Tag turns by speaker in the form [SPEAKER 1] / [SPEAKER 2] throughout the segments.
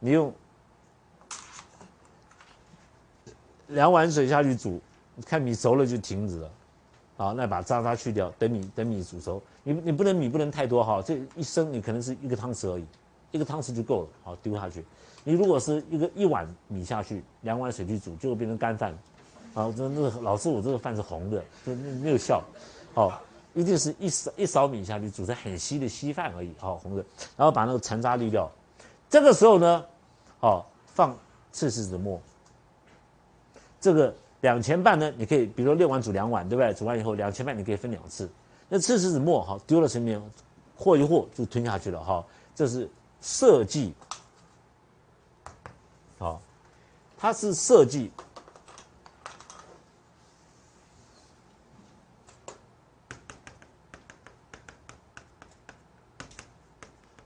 [SPEAKER 1] 你用两碗水下去煮，看米熟了就停止了。好，那把渣渣去掉，等米等米煮熟。你你不能米不能太多哈，这一升你可能是一个汤匙而已，一个汤匙就够了。好，丢下去。你如果是一个一碗米下去，两碗水去煮，就会变成干饭。啊，这那老师，我这个饭是红的，就没有效。好，一定是一勺一勺米下去煮成很稀的稀饭而已。好，红的，然后把那个残渣滤掉。这个时候呢，好放赤柿子末。这个两钱半呢，你可以比如说六碗煮两碗，对不对？煮完以后两钱半你可以分两次。那赤柿子末好丢了身边，和一和就吞下去了。哈，这是设计。好，它是设计。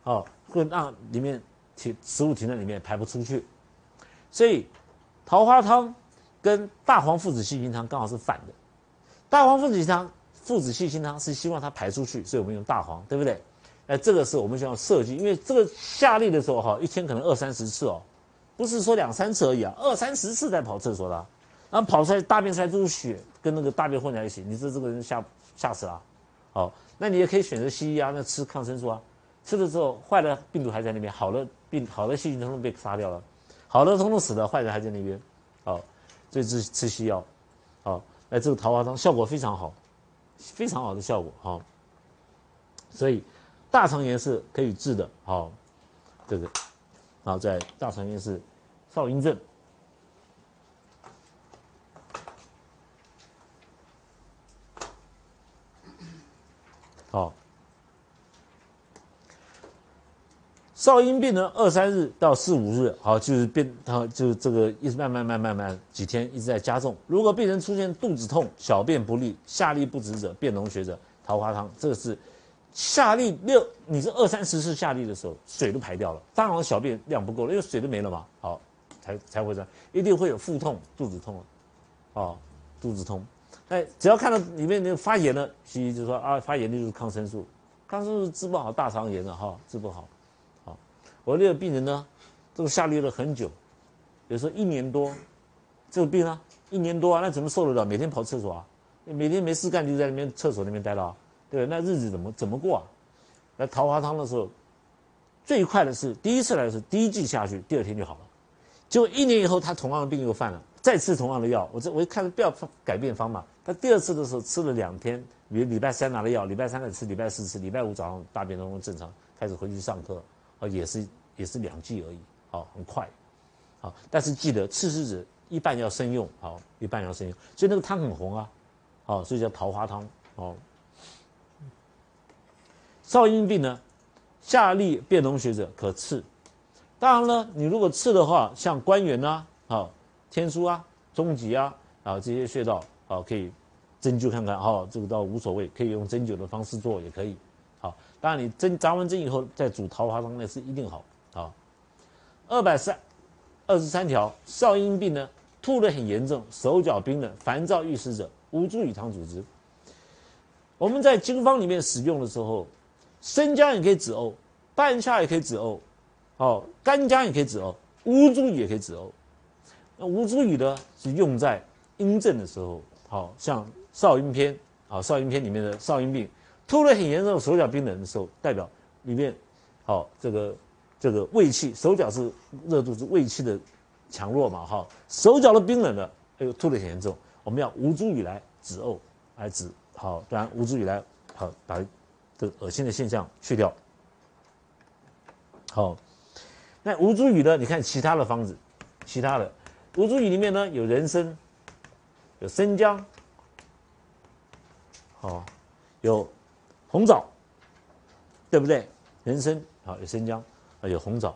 [SPEAKER 1] 好，会让里面停食物停在里面排不出去，所以桃花汤跟大黄附子细辛汤刚好是反的。大黄附子汤、附子细辛汤是希望它排出去，所以我们用大黄，对不对？哎，这个是我们需要设计，因为这个下痢的时候哈，一天可能二三十次哦，不是说两三次而已啊，二三十次在跑厕所的，然后跑出来大便出来都是血，跟那个大便混在一起，你说这个人吓吓死了。好，那你也可以选择西医啊，那吃抗生素啊。吃了之后，坏的病毒还在那边，好的病好的细菌通通被杀掉了，好的通通死了，坏的还在那边，好，所以吃吃西药，好，那这个桃花汤效果非常好，非常好的效果，好，所以大肠炎是可以治的，好，这个，然后在大肠炎是少阴症，好。少阴病呢，二三日到四五日，好，就是变，好，就是这个一直慢慢慢慢慢几天一直在加重。如果病人出现肚子痛、小便不利、下痢不止者、便脓血者，桃花汤，这个是下利六，你是二三十次下利的时候，水都排掉了，当然小便量不够了，因为水都没了嘛，好，才才会这样，一定会有腹痛、肚子痛了，哦，肚子痛，哎，只要看到里面那个发炎了，西医就说啊，发炎的就是抗生素，抗生素治不好大肠炎的哈，治不好。我那个病人呢，这个下痢了很久，有时候一年多，这个病啊，一年多啊，那怎么受得了？每天跑厕所啊，每天没事干就在那边厕所那边待着啊，对那日子怎么怎么过啊？来桃花汤的时候，最快的是第一次来的时候第一剂下去，第二天就好了。结果一年以后，他同样的病又犯了，再吃同样的药，我这我一看不要改变方法。他第二次的时候吃了两天，比如礼拜三拿了药，礼拜三再吃，礼拜四吃，礼拜五早上大便都正常，开始回去上课。也是也是两剂而已，好，很快，好，但是记得赤柿子一半要生用，好，一半要生用，所以那个汤很红啊，好，所以叫桃花汤，哦。少阴病呢，下利便脓血者可刺，当然了，你如果刺的话，像关元啊，好，天枢啊，中极啊，啊这些穴道，好，可以针灸看看，好，这个倒无所谓，可以用针灸的方式做也可以。当然，你针扎完针以后再煮桃花汤，那是一定好啊。二百三二十三条，少阴病呢，吐的很严重，手脚冰冷，烦躁欲死者，无助与汤主之。我们在经方里面使用的时候，生姜也可以止呕，半夏也可以止呕，哦，干姜也可以止呕，乌猪也可以止呕。那乌猪羽呢，是用在阴症的时候，好像少阴篇，啊少阴篇里面的少阴病。吐的很严重，手脚冰冷的时候，代表里面，好这个这个胃气，手脚是热度是胃气的强弱嘛，哈，手脚的冰冷的，哎呦吐的很严重，我们要吴茱萸来止呕，来止好，当然吴茱萸来好把这个恶心的现象去掉。好，那吴茱萸呢？你看其他的方子，其他的吴茱萸里面呢有人参，有生姜，好，有。红枣，对不对？人参好有生姜啊，有红枣。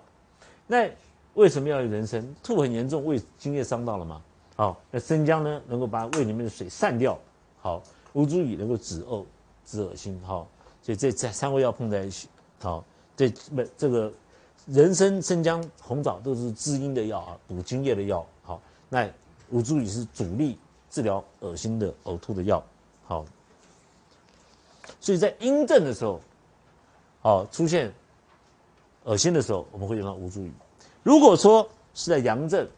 [SPEAKER 1] 那为什么要有人参？吐很严重，胃津液伤到了嘛。好，那生姜呢，能够把胃里面的水散掉。好，吴茱萸能够止呕、止恶心。好，所以这这三味药碰在一起。好，这不这个人参、生姜、红枣都是滋阴的药啊，补津液的药。好，那吴茱萸是主力治疗恶心的呕吐的药。好。所以在阴症的时候，好出现恶心的时候，我们会用到吴茱萸。如果说是在阳症，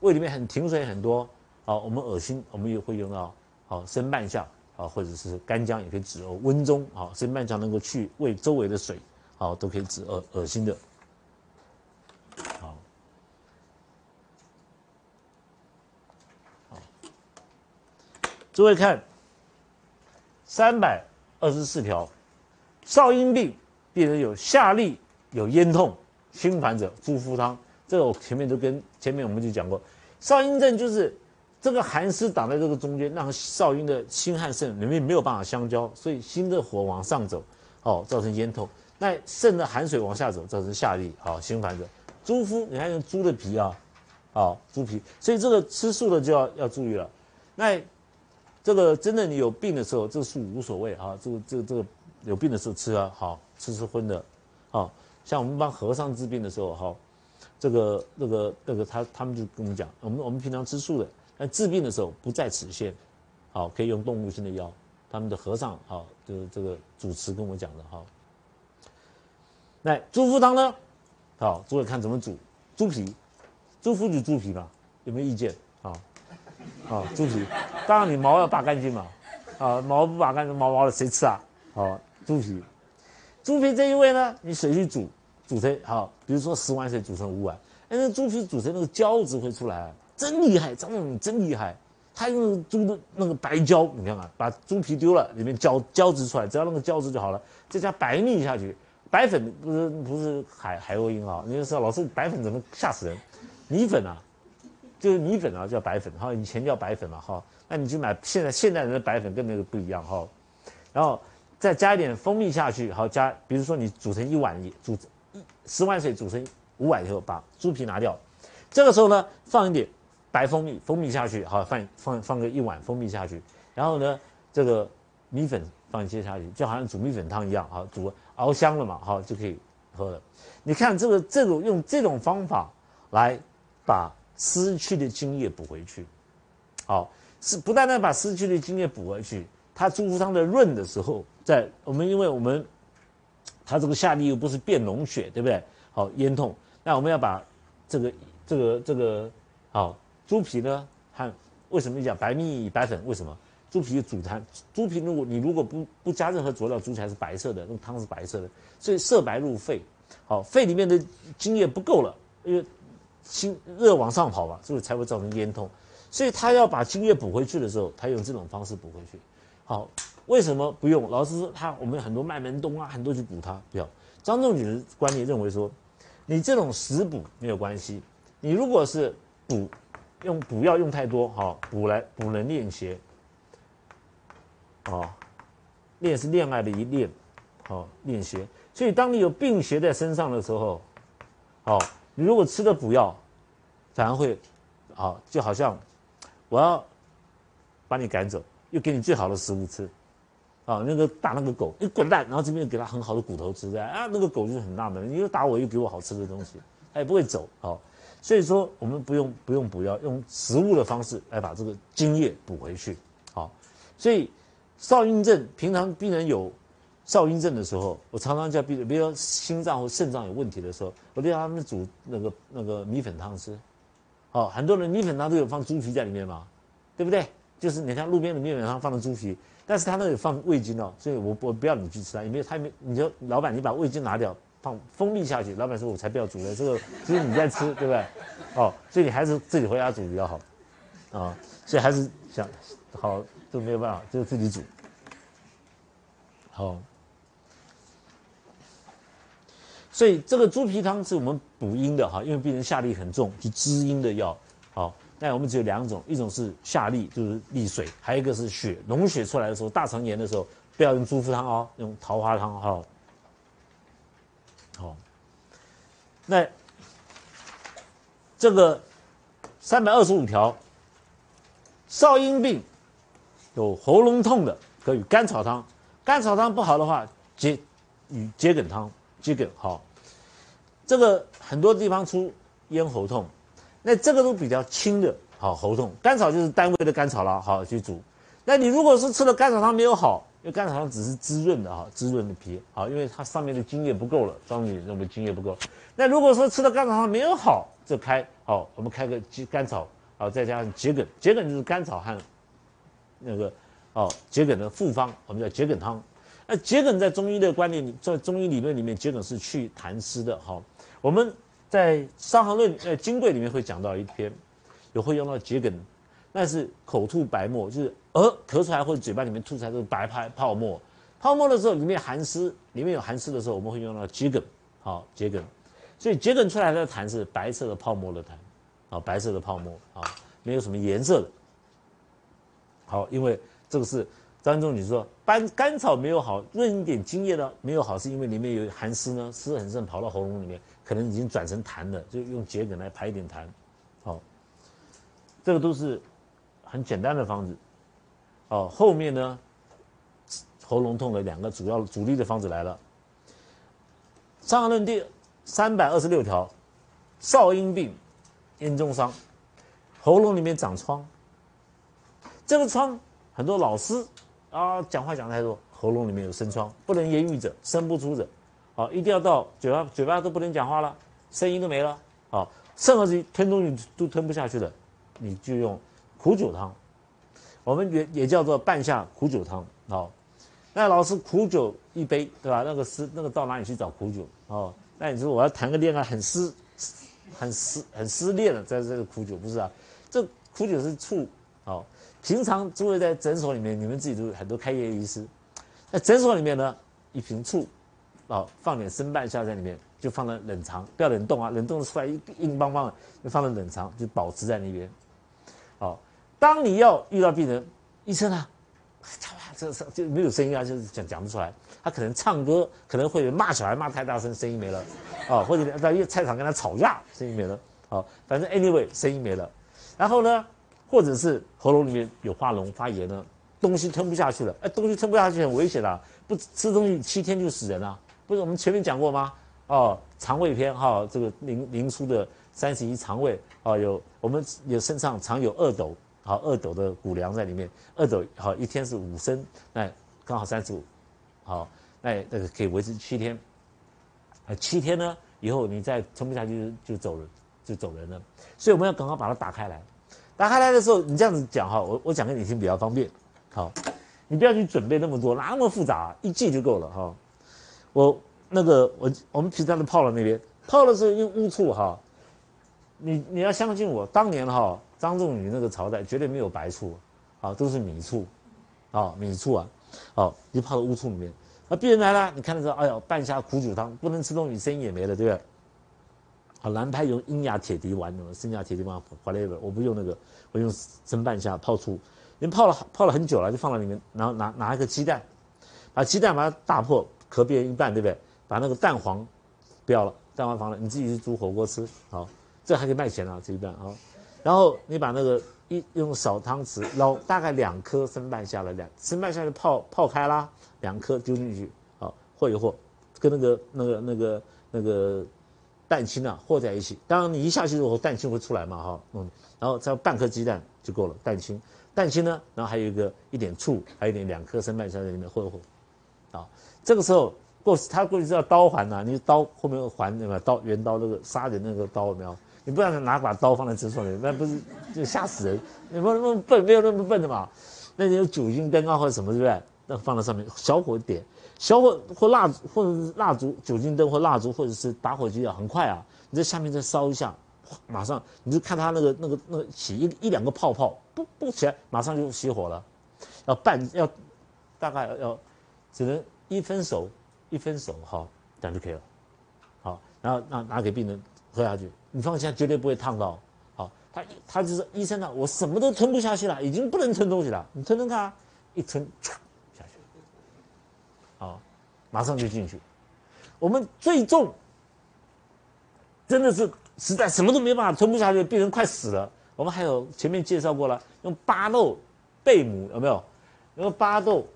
[SPEAKER 1] 胃里面很停水很多，好，我们恶心，我们也会用到好生半夏，好，或者是干姜也可以止呕。温中，好，生半夏能够去胃周围的水，好，都可以止恶恶心的。好，好，诸位看，三百二十四条，少阴病病人有下痢、有咽痛、心烦者，猪肤汤。这个我前面都跟前面我们就讲过，少阴症就是这个寒湿挡在这个中间，让少阴的心和肾里面没有办法相交，所以心的火往上走，哦，造成咽痛；那肾的寒水往下走，造成下痢，好，心烦者。猪肤，你看用猪的皮啊，好，猪皮，所以这个吃素的就要要注意了。那这个真的你有病的时候，这个素无所谓啊，这个这个这个有病的时候吃啊，好，吃吃荤的，好，像我们帮和尚治病的时候，哈。这个、那个、那个，他他们就跟我们讲，我们我们平常吃素的，但治病的时候不在此限，好，可以用动物性的药。他们的和尚，好，就是这个主持跟我讲的，哈。那猪肤汤呢？好，诸位看怎么煮？猪皮，猪肤就猪皮嘛，有没有意见？好，啊，猪皮，当然你毛要拔干净嘛，啊，毛不拔干净，毛毛的谁吃啊？好，猪皮，猪皮这一味呢，你水去煮。煮成好，比如说十碗水煮成五碗，哎，那猪皮煮成那个胶质会出来，真厉害，张总真厉害。他用猪的那个白胶，你看看，把猪皮丢了，里面胶胶质出来，只要那个胶质就好了。再加白蜜下去，白粉不是不是海海鸥音啊？你就说老师白粉怎么吓死人？米粉啊，就是米粉啊，叫白粉哈，以前叫白粉嘛哈。那你去买现在现代人的白粉跟那个不一样哈。然后再加一点蜂蜜下去，好加，比如说你煮成一碗煮。十碗水煮成五碗以后，把猪皮拿掉。这个时候呢，放一点白蜂蜜，蜂蜜下去，好放放放个一碗蜂蜜下去。然后呢，这个米粉放一些下去，就好像煮米粉汤一样，好煮熬香了嘛，好就可以喝了。你看这个这种用这种方法来把失去的精液补回去，好是不但单把失去的精液补回去，它猪肤汤的润的时候，在我们因为我们。它这个下痢又不是变脓血，对不对？好咽痛，那我们要把这个这个这个好猪皮呢？和为什么讲白蜜白粉？为什么猪皮煮汤？猪皮如果你如果不不加任何佐料，煮起来是白色的，那汤是白色的，所以色白入肺。好，肺里面的津液不够了，因为心热往上跑吧，所以才会造成咽痛。所以他要把津液补回去的时候，他用这种方式补回去。好。为什么不用？老师说他我们很多麦门冬啊，很多去补它，不要。张仲景的观念认为说，你这种食补没有关系。你如果是补，用补药用太多，好补来补能练邪，哦，练是恋爱的一练，好练邪。所以当你有病邪在身上的时候，好，你如果吃了补药，反而会，啊就好像我要把你赶走，又给你最好的食物吃。啊，那个打那个狗，你滚蛋！然后这边给他很好的骨头吃，对啊，那个狗就是很纳闷，你又打我，又给我好吃的东西，它也不会走。好，所以说我们不用不用补药，用食物的方式来把这个津液补回去。好，所以少阴症，平常病人有少阴症的时候，我常常叫病人，比如说心脏或肾脏有问题的时候，我就让他们煮那个那个米粉汤吃。好，很多人米粉汤都有放猪皮在里面嘛，对不对？就是你看路边的米粉汤放的猪皮。但是他那里放味精哦，所以我我不要你去吃它，也没有他没，你就老板你把味精拿掉，放蜂蜜下去，老板说我才不要煮呢，这个就是你在吃，对不对？哦，所以你还是自己回家煮比较好，啊，所以还是想好都没有办法，就自己煮，好，所以这个猪皮汤是我们补阴的哈，因为病人下痢很重，是滋阴的药，好。那我们只有两种，一种是下痢，就是利水；还有一个是血脓血出来的时候，大肠炎的时候，不要用猪肤汤哦，用桃花汤哈。好，那这个三百二十五条，少阴病有喉咙痛的，可以甘草汤；甘草汤不好的话，桔与桔梗汤，桔梗好。这个很多地方出咽喉痛。那这个都比较轻的，好喉痛，甘草就是单位的甘草了，好去煮。那你如果是吃了甘草汤没有好，因为甘草汤只是滋润的哈，滋润的皮，好，因为它上面的津液不够了，张女认为津液不够。那如果说吃了甘草汤没有好，就开好，我们开个甘草，好，再加上桔梗，桔梗就是甘草和那个哦桔梗的复方，我们叫桔梗汤。那桔梗在中医的观念里，在中医理论里面，桔梗是去痰湿的哈。我们在《伤寒论》呃《金匮》里面会讲到一篇，有会用到桔梗，那是口吐白沫，就是呃咳出来或者嘴巴里面吐出来都是白泡泡沫。泡沫的时候里面寒湿，里面有寒湿的时候，我们会用到桔梗，好桔梗。所以桔梗出来的痰是白色的泡沫的痰，啊白色的泡沫啊，没有什么颜色的。好，因为这个是。张仲景说：“甘甘草没有好，润一点津液呢没有好，是因为里面有寒湿呢，湿很盛跑到喉咙里面，可能已经转成痰了，就用桔梗来排一点痰。好，这个都是很简单的方子。哦，后面呢，喉咙痛的两个主要主力的方子来了。《伤寒论》第三百二十六条：少阴病，咽中伤，喉咙里面长疮。这个疮，很多老师。”啊，讲话讲太多，喉咙里面有生疮，不能言语者，生不出者，好，一定要到嘴巴，嘴巴都不能讲话了，声音都没了，好，任何东西吞东西都吞不下去的，你就用苦酒汤，我们也也叫做半夏苦酒汤，好，那老师苦酒一杯，对吧？那个湿，那个到哪里去找苦酒？哦，那你说我要谈个恋爱，很失，很失，很失恋了，在这个苦酒不是啊？这苦酒是醋，好。平常诸位在诊所里面，你们自己都很多开业医师，在诊所里面呢，一瓶醋，哦，放点生半夏在里面，就放在冷藏，不要冷冻啊，冷冻出来硬硬邦邦的，就放在冷藏，就保持在那边。哦，当你要遇到病人，医生啊，这这就没有声音啊，就是讲讲不出来。他可能唱歌，可能会骂小孩骂太大声，声音没了，哦，或者在菜场跟他吵架，声音没了，好，反正 anyway 声音没了，然后呢？或者是喉咙里面有化脓发炎呢，东西吞不下去了，哎，东西吞不下去很危险的，不吃东西七天就死人了。不是我们前面讲过吗？哦，肠胃篇哈，这个林林书的三十一肠胃哦，有我们有身上常有二斗，好二斗的谷粮在里面，二斗好一天是五升，那刚好三十五，好，那那个可以维持七天，呃七天呢以后你再撑不下去就走了，就走人了，所以我们要赶快把它打开来。打开来的时候，你这样子讲哈，我我讲给你听比较方便。好，你不要去准备那么多，哪那么复杂，一记就够了哈。我那个我我们平常都泡了那边，泡的时候用乌醋哈。你你要相信我，当年哈张仲景那个朝代绝对没有白醋，啊都是米醋，啊米醋啊，好就泡到乌醋里面。那病人来了，你看的时候，哎呦半夏苦酒汤，不能吃东西，声音也没了，对不对？好，南派用阴牙铁笛丸，生牙铁笛丸，whatever，我不用那个，我用生半夏泡醋，因为泡了泡了很久了，就放到里面，然后拿拿一个鸡蛋，把鸡蛋把它打破，壳变一半，对不对？把那个蛋黄不要了，蛋黄放了，你自己去煮火锅吃，好，这还可以卖钱啊，这一半啊。然后你把那个一用少汤匙捞大概两颗生半下来两生半夏就泡泡开啦，两颗丢进去，好和一和，跟那个那个那个那个。蛋清啊和在一起，当然你一下去之后蛋清会出来嘛哈，嗯，然后再半颗鸡蛋就够了，蛋清，蛋清呢，然后还有一个一点醋，还有一点两颗生半夏在里面和一和，啊，这个时候过他过去是要刀环呐，你刀后面有环对吧？刀圆刀那个杀人那个刀有没有？你不然拿把刀放在诊所里，那不是就吓死人？你不那么笨，没有那么笨的嘛？那你有酒精灯啊或者什么对不对？那放在上面，小火点。小火或蜡烛或者是蜡烛、酒精灯或蜡烛，或者是打火机啊，很快啊！你在下面再烧一下，马上你就看它那个那个那个起一一两个泡泡，不不起来，马上就熄火了。要半要大概要只能一分熟一分熟哈，这样就可以了。好，然后拿拿给病人喝下去，你放心，绝对不会烫到。好，他他就是医生啊，我什么都吞不下去了，已经不能吞东西了，你吞吞看，一吞。下去。好马上就进去，我们最重，真的是实在什么都没办法吞不下去，病人快死了。我们还有前面介绍过了，用巴豆贝母有没有？用巴豆，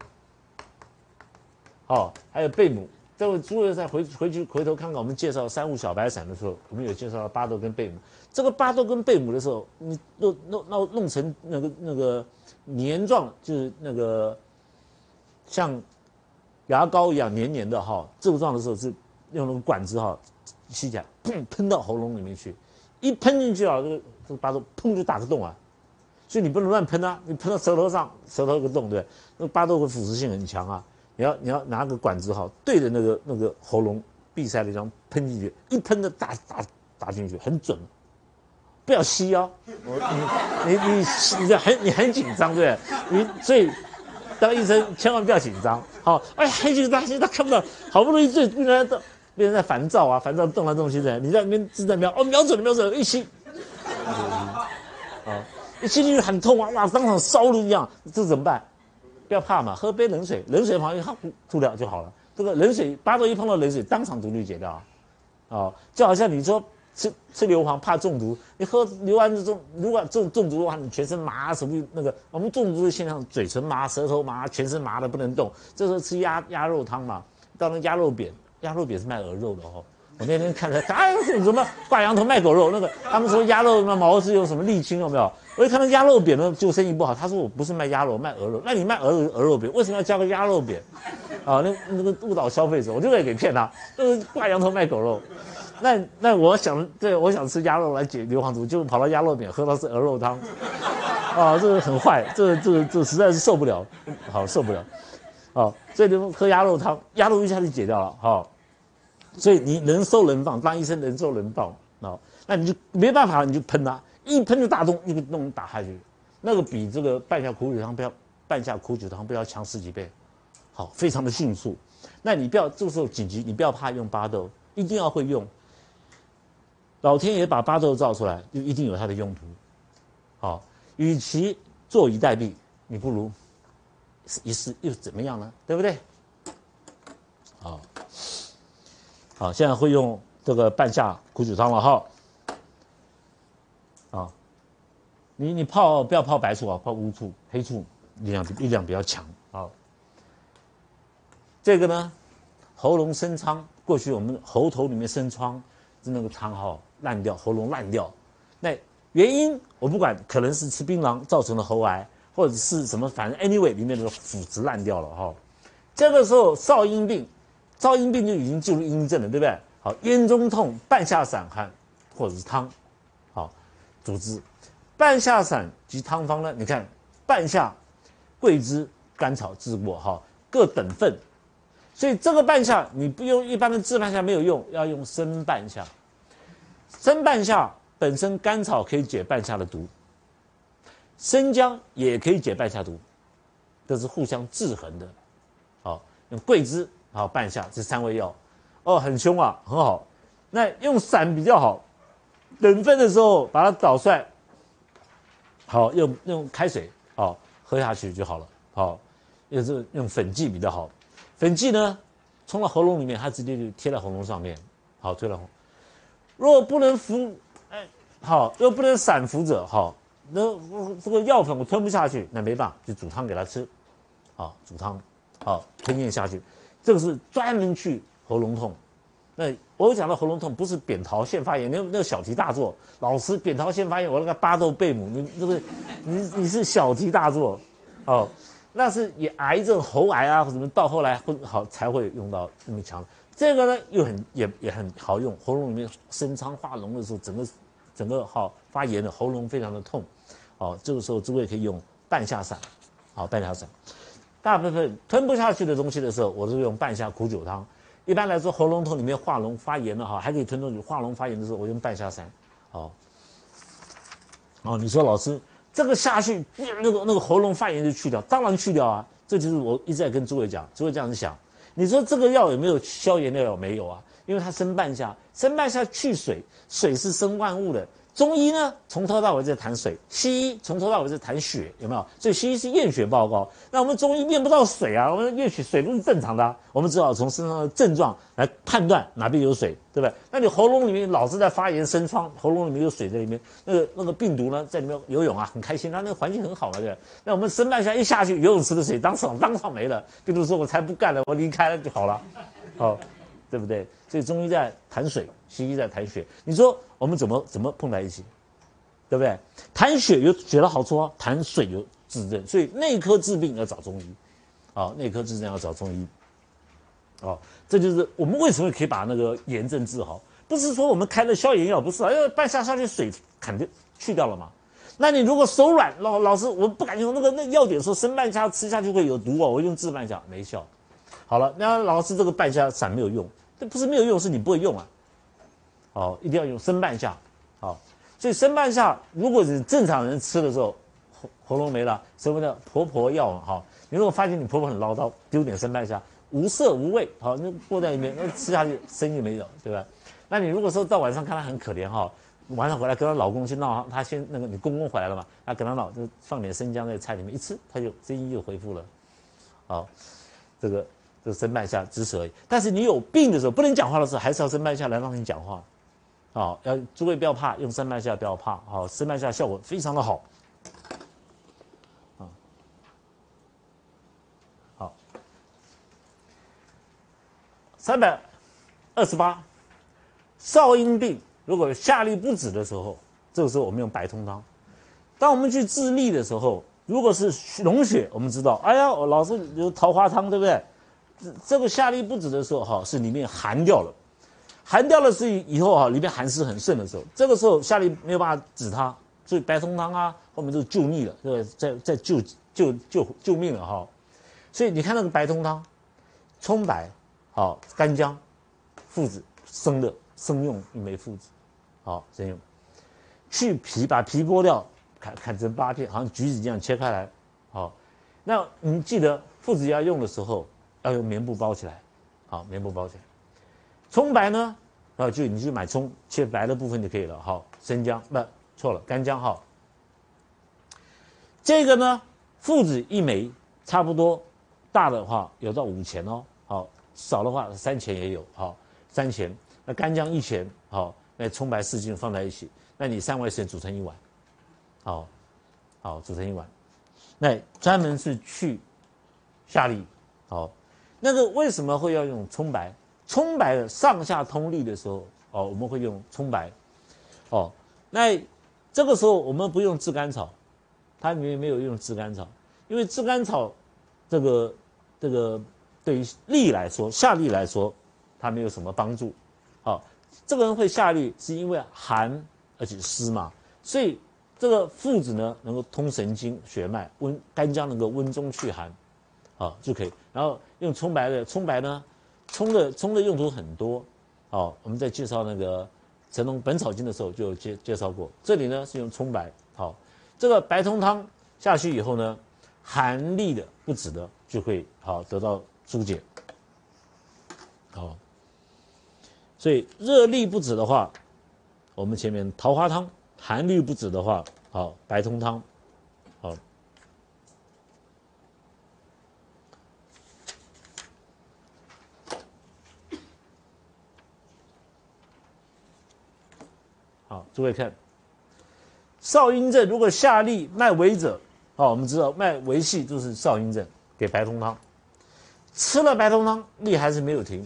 [SPEAKER 1] 好，还有贝母。这位诸位再回回去回头看看，我们介绍三物小白散的时候，我们有介绍到巴豆跟贝母。这个巴豆跟贝母的时候，你弄弄弄弄成那个那个黏状，就是那个。像牙膏一样黏黏的哈，症状的时候是用那个管子哈吸起来，砰喷到喉咙里面去，一喷进去啊，这个这个巴豆砰就打个洞啊，所以你不能乱喷啊，你喷到舌头上，舌头有个洞对，那个巴豆的腐蚀性很强啊，你要你要拿个管子哈，对着那个那个喉咙闭塞的地方喷进去，一喷的打打打进去很准。不要吸哦，我你你你你很你很紧张对不对？你所以当医生千万不要紧张。好，哎，很紧张，现在看不到，好不容易这病人都病人在烦躁啊，烦躁动来动去的，你在那边正在瞄哦，瞄准了，瞄准了，一吸，啊，一吸进去很痛啊，哇，当场烧了一样，这怎么办？不要怕嘛，喝杯冷水，冷水旁边哈吐掉就好了。这个冷水，八度一碰到冷水，当场毒氯解掉啊，哦，就好像你说。吃吃硫磺怕中毒，你喝硫磺这种，如果中中毒的话，你全身麻，什么那个我们中毒的现象，嘴唇麻、舌头麻、全身麻的不能动。这时候吃鸭鸭肉汤嘛，到那鸭肉扁，鸭肉扁是卖鹅肉的哦。我那天看着，哎，什么挂羊头卖狗肉，那个他们说鸭肉那毛是用什么沥青有没有？我一看到鸭肉扁呢，就生意不好。他说我不是卖鸭肉，卖鹅肉。那你卖鹅鹅肉扁，为什么要加个鸭肉扁？啊，那那个误导消费者，我就会给骗他，那是挂羊头卖狗肉。那那我想，对我想吃鸭肉来解硫磺毒，就跑到鸭肉扁喝到是鹅肉汤，啊，这个很坏，这个这个这实在是受不了，好受不了，啊，所以你们喝鸭肉汤，鸭肉一下就解掉了，哈，所以你能收能放，当医生能收能放，啊，那你就没办法，你就喷它，一喷就大洞，一个洞打下去，那个比这个半夏苦酒汤不要半夏苦酒汤不要强十几倍，好，非常的迅速，那你不要这个时候紧急，你不要怕用巴豆，一定要会用。老天爷把巴豆造出来，就一定有它的用途。好，与其坐以待毙，你不如一试又怎么样呢？对不对？好，好，现在会用这个半夏苦酒汤了哈。啊，你你泡不要泡白醋啊，泡乌醋、黑醋，力量力量比较强。好，这个呢，喉咙生疮，过去我们喉头里面生疮，是那个疮哈。烂掉，喉咙烂掉，那原因我不管，可能是吃槟榔造成的喉癌，或者是什么，反正 anyway 里面的腐殖烂掉了哈。这个时候少阴病，燥阴病就已经进入阴症了，对不对？好，咽中痛，半夏散汗或者是汤，好，主治半夏散及汤方呢？你看半夏、桂枝、甘草治过哈，各等份，所以这个半夏你不用一般的制半夏没有用，要用生半夏。生半夏本身甘草可以解半夏的毒，生姜也可以解半夏毒，这是互相制衡的。好，用桂枝好半夏这三味药，哦，很凶啊，很好。那用散比较好，等分的时候把它捣碎，好用用开水好喝下去就好了。好，又是用粉剂比较好，粉剂呢冲到喉咙里面，它直接就贴在喉咙上面，好贴了。如果不能服，哎，好，又不能散服者，好，那这个药粉我吞不下去，那没办法，就煮汤给他吃，好，煮汤，好，吞咽下去，这个是专门去喉咙痛。那我讲的喉咙痛不是扁桃腺发炎，那那个小题大做。老师，扁桃腺发炎，我那个巴豆贝母，你这个，你你是小题大做，哦，那是以癌症喉癌啊，或什么到后来会好才会用到那么强。这个呢又很也也很好用，喉咙里面生疮化脓的时候，整个整个好发炎的喉咙非常的痛，哦，这个时候诸位可以用半夏散，好半夏散。大部分吞不下去的东西的时候，我是用半夏苦酒汤。一般来说，喉咙痛里面化脓发炎了哈，还可以吞东西，化脓发炎的时候，我用半夏散。好，哦，你说老师这个下去，那个那个喉咙发炎就去掉，当然去掉啊。这就是我一直在跟诸位讲，诸位这样子想。你说这个药有没有消炎的药？没有啊，因为它生半夏，生半夏去水，水是生万物的。中医呢，从头到尾在谈水；西医从头到尾在谈血，有没有？所以西医是验血报告。那我们中医验不到水啊，我们验血水都是正常的，我们只好从身上的症状来判断哪边有水，对不对？那你喉咙里面老是在发炎生疮，喉咙里面有水在里面，那个那个病毒呢在里面游泳啊，很开心，它那个环境很好了，对那我们生半夏一下去，游泳池的水当场当场没了，病毒说我才不干了，我离开了就好了，好，对不对？所以中医在谈水，西医在谈血。你说我们怎么怎么碰在一起，对不对？谈血有血的好处啊，谈水有治症，所以内科治病要找中医。啊，内科治症要找中医。哦，这就是我们为什么可以把那个炎症治好，不是说我们开了消炎药，不是，哎，半夏下去水肯定去掉了嘛。那你如果手软，老老师我不敢用那个那药典说生半夏吃下去会有毒哦，我用治半夏没效。好了，那老师这个半夏散没有用，这不是没有用，是你不会用啊。哦，一定要用生半夏。好，所以生半夏，如果是正常人吃的时候，喉喉咙没了，什么叫婆婆药？哈，你如果发现你婆婆很唠叨，丢点生半夏。无色无味，好，那过在里面，那吃下去声音没有，对吧？那你如果说到晚上看他很可怜哈，晚上回来跟她老公去闹，他先那个你公公回来了嘛，他跟他闹，就放点生姜在菜里面一吃，他就声音就恢复了，好，这个这生半夏止而已。但是你有病的时候，不能讲话的时候，还是要生脉下来让你讲话，好，要诸位不要怕，用生脉下不要怕，好，生脉下效果非常的好。三百二十八，少阴病如果下利不止的时候，这个时候我们用白通汤。当我们去治痢的时候，如果是脓血，我们知道，哎呀，我老是有桃花汤，对不对？这个下痢不止的时候，哈，是里面寒掉了，寒掉了是以后哈，里面寒湿很盛的时候，这个时候下痢没有办法止它，所以白通汤啊，后面就救逆了，对不对？在在救救救救命了哈。所以你看那个白通汤，葱白。好，干姜、附子生的生用一枚附子，好生用。去皮，把皮剥掉，砍砍成八片，好像橘子一样切开来。好，那你记得附子要用的时候要用棉布包起来，好，棉布包起来。葱白呢，啊，就你去买葱，切白的部分就可以了。好，生姜不错了，干姜好。这个呢，附子一枚，差不多大的话有到五钱哦。好。少的话三钱也有，好三钱。那干姜一钱，好，那葱白四斤放在一起，那你三碗水煮成一碗，好，好煮成一碗。那专门是去下痢，好，那个为什么会要用葱白？葱白的上下通利的时候，哦，我们会用葱白，哦，那这个时候我们不用炙甘草，它里面没有用炙甘草，因为炙甘草这个这个。对于痢来说，下痢来说，它没有什么帮助。好，这个人会下痢是因为寒而且湿嘛，所以这个附子呢能够通神经血脉，温干姜能够温中祛寒，好就可以。然后用葱白的，葱白呢，葱的葱的用途很多。好，我们在介绍那个《神农本草经》的时候就介介绍过。这里呢是用葱白。好，这个白通汤下去以后呢，寒力的不止的就会好得到。疏解，好，所以热力不止的话，我们前面桃花汤；寒力不止的话，好白通汤，诸位看，少阴症如果下利脉微者，好，我们知道脉微细就是少阴症，给白通汤。吃了白通汤，力还是没有停，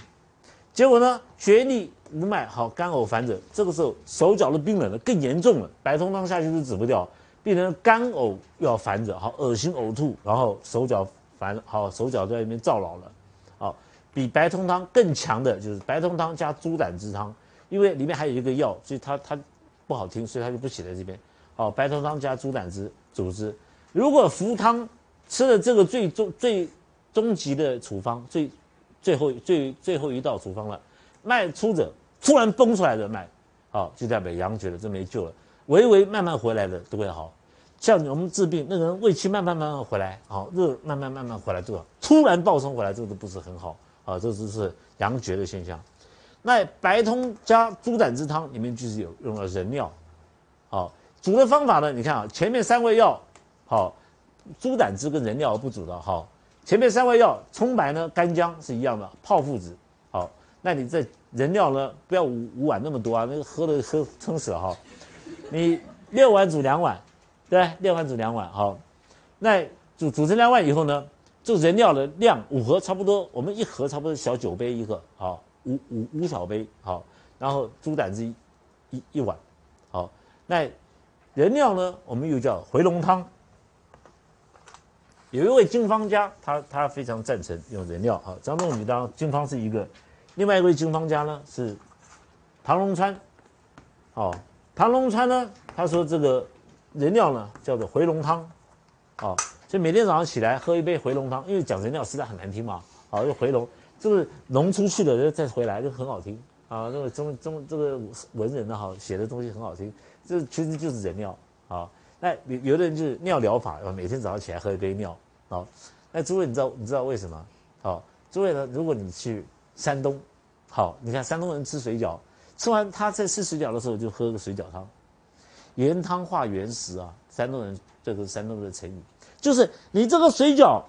[SPEAKER 1] 结果呢，厥逆无脉，好干呕烦者，这个时候手脚都冰冷了，更严重了。白通汤下去都止不掉，病人干呕又要烦者，好恶心呕吐，然后手脚烦，好手脚在那边燥老了，好比白通汤更强的就是白通汤加猪胆汁汤，因为里面还有一个药，所以它它不好听，所以他就不写在这边。好，白头汤加猪胆汁煮汁，如果服汤吃了这个最终最。终极的处方，最最后最最后一道处方了。脉出者突然崩出来的脉，好就代表阳绝了，这没救了。微微慢慢回来的都会好。像我们治病，那个人胃气慢慢慢慢回来，好热慢慢慢慢回来，这个突然暴冲回来，这个都不是很好啊，这只是阳绝的现象。那白通加猪胆汁汤里面就是有用了人尿，好煮的方法呢？你看啊，前面三味药好，猪胆汁跟人尿不煮的好。前面三味药，葱白呢，干姜是一样的，泡附子。好，那你这人尿呢，不要五五碗那么多啊，那个喝的喝撑死了哈。你六碗煮两碗，对，六碗煮两碗。好，那煮煮成两碗以后呢，这人尿的量五盒差不多，我们一盒差不多小酒杯一个，好，五五五小杯，好，然后猪胆汁一一碗，好，那人尿呢，我们又叫回龙汤。有一位经方家，他他非常赞成用人尿。好，张仲景当经方是一个，另外一位经方家呢是唐龙川。好，唐龙川呢，他说这个人尿呢叫做回龙汤。好，所以每天早上起来喝一杯回龙汤，因为讲人尿实在很难听嘛。好，就回龙，就是龙出去了再回来就很好听啊。那个中中这个文人呢，哈写的东西很好听，这其实就是人尿。啊，那有有的人就是尿疗法，每天早上起来喝一杯尿。啊，那诸位，你知道你知道为什么？好，诸位呢？如果你去山东，好，你看山东人吃水饺，吃完他在吃水饺的时候就喝个水饺汤，原汤化原食啊。山东人这个山东的成语，就是你这个水饺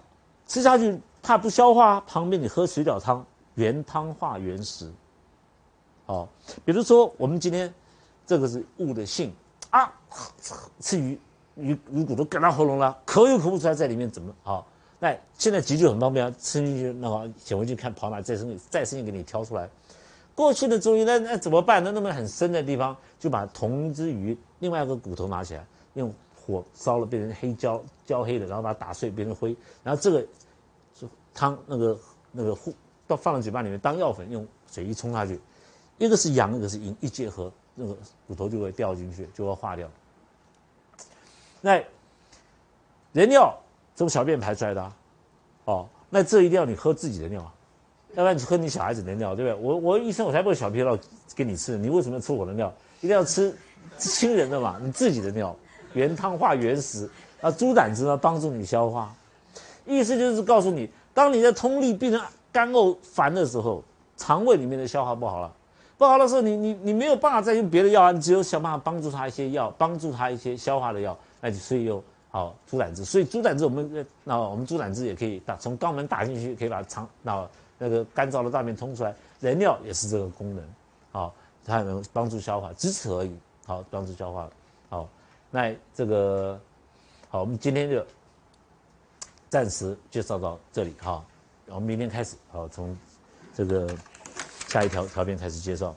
[SPEAKER 1] 吃下去怕不消化，旁边你喝水饺汤，原汤化原食。好，比如说我们今天这个是悟的性啊，吃鱼。鱼鱼骨都干到喉咙了，咳又咳不出来，在里面怎么好？那现在急救很方便啊，吃进去那个显微镜看跑哪再生再生给你挑出来。过去的中医那那怎么办呢？那么很深的地方，就把同一只鱼另外一个骨头拿起来，用火烧了变成黑焦焦黑的，然后把它打碎变成灰，然后这个汤那个那个糊到放到嘴巴里面当药粉，用水一冲下去，一个是阳，一个是阴，一结合那个骨头就会掉进去，就会化掉。那人尿从小便排出来的，哦，那这一定要你喝自己的尿，要不然你喝你小孩子的尿，对不对？我我医生我才不会小便尿给你吃，你为什么要吃我的尿？一定要吃亲人的嘛，你自己的尿，原汤化原食啊，猪胆汁呢帮助你消化，意思就是告诉你，当你的通利变成干呕烦的时候，肠胃里面的消化不好了。不好的时候，你你你没有办法再用别的药啊，你只有想办法帮助他一些药，帮助他一些消化的药，那就所以有好猪胆汁。所以猪胆汁我们那我们猪胆汁也可以打从肛门打进去，可以把肠那那个干燥的大便通出来。人尿也是这个功能，好，它能帮助消化，只此而已。好，帮助消化。好，那这个好，我们今天就暂时介绍到这里哈，我们明天开始好从这个。下一条条边开始介绍，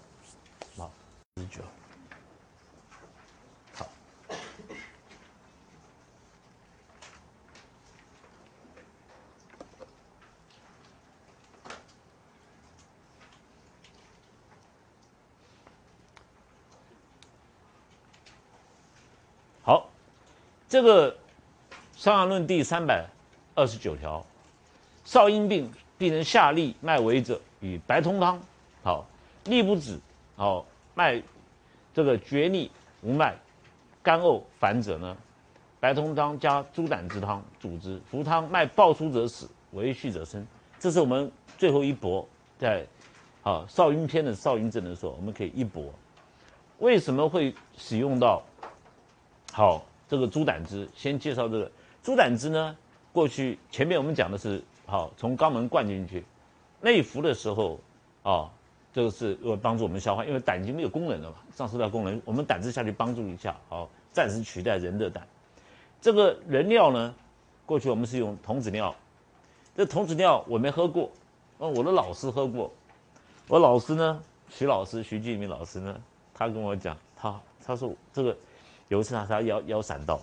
[SPEAKER 1] 好，十九，好，好，这个《伤寒论》第三百二十九条，少阴病病人下利脉为者，与白通汤。好，利不止，好脉，这个厥逆无脉，干呕烦者呢，白通汤加猪胆汁汤主之，服汤脉暴出者死，为续者生。这是我们最后一搏，在好少阴篇的少阴症的时候，我们可以一搏。为什么会使用到好这个猪胆汁？先介绍这个猪胆汁呢，过去前面我们讲的是好从肛门灌进去，内服的时候啊。这个是为帮助我们消化，因为胆已经没有功能了嘛，丧失掉功能，我们胆汁下去帮助一下，好，暂时取代人的胆。这个人尿呢，过去我们是用童子尿，这童子尿我没喝过，哦，我的老师喝过，我老师呢，徐老师，徐继明老师呢，他跟我讲，他他说这个有一次他他腰腰闪到，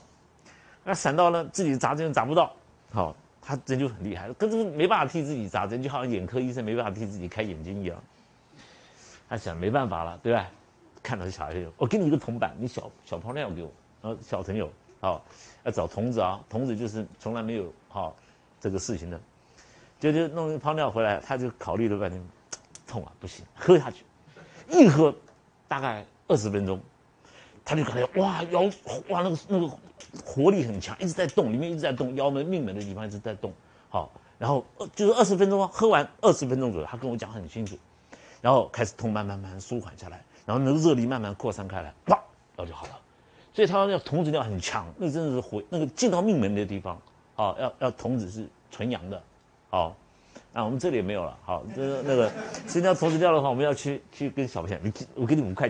[SPEAKER 1] 那闪到呢，自己扎针扎不到，好，他针就很厉害，可是没办法替自己扎针，就好像眼科医生没办法替自己开眼睛一样。他想没办法了，对吧？看到小孩友，我给你一个铜板，你小小泡尿给我，然后小朋友，好，要找童子啊，童子就是从来没有好这个事情的，就就弄一泡尿回来，他就考虑了半天，痛啊，不行，喝下去，一喝大概二十分钟，他就感觉哇腰哇那个那个活力很强，一直在动，里面一直在动，腰门命门的地方一直在动，好，然后就是二十分钟喝完二十分钟左右，他跟我讲很清楚。然后开始痛，慢慢慢慢舒缓下来，然后那个热力慢慢扩散开来，哇，然后就好了。所以他要童子尿很强，那真的是回那个进到命门的地方，啊，要要童子是纯阳的，好，那我们这里也没有了，好，这个那个，实际上童子尿的话，我们要去去跟小朋友，你我给你五块。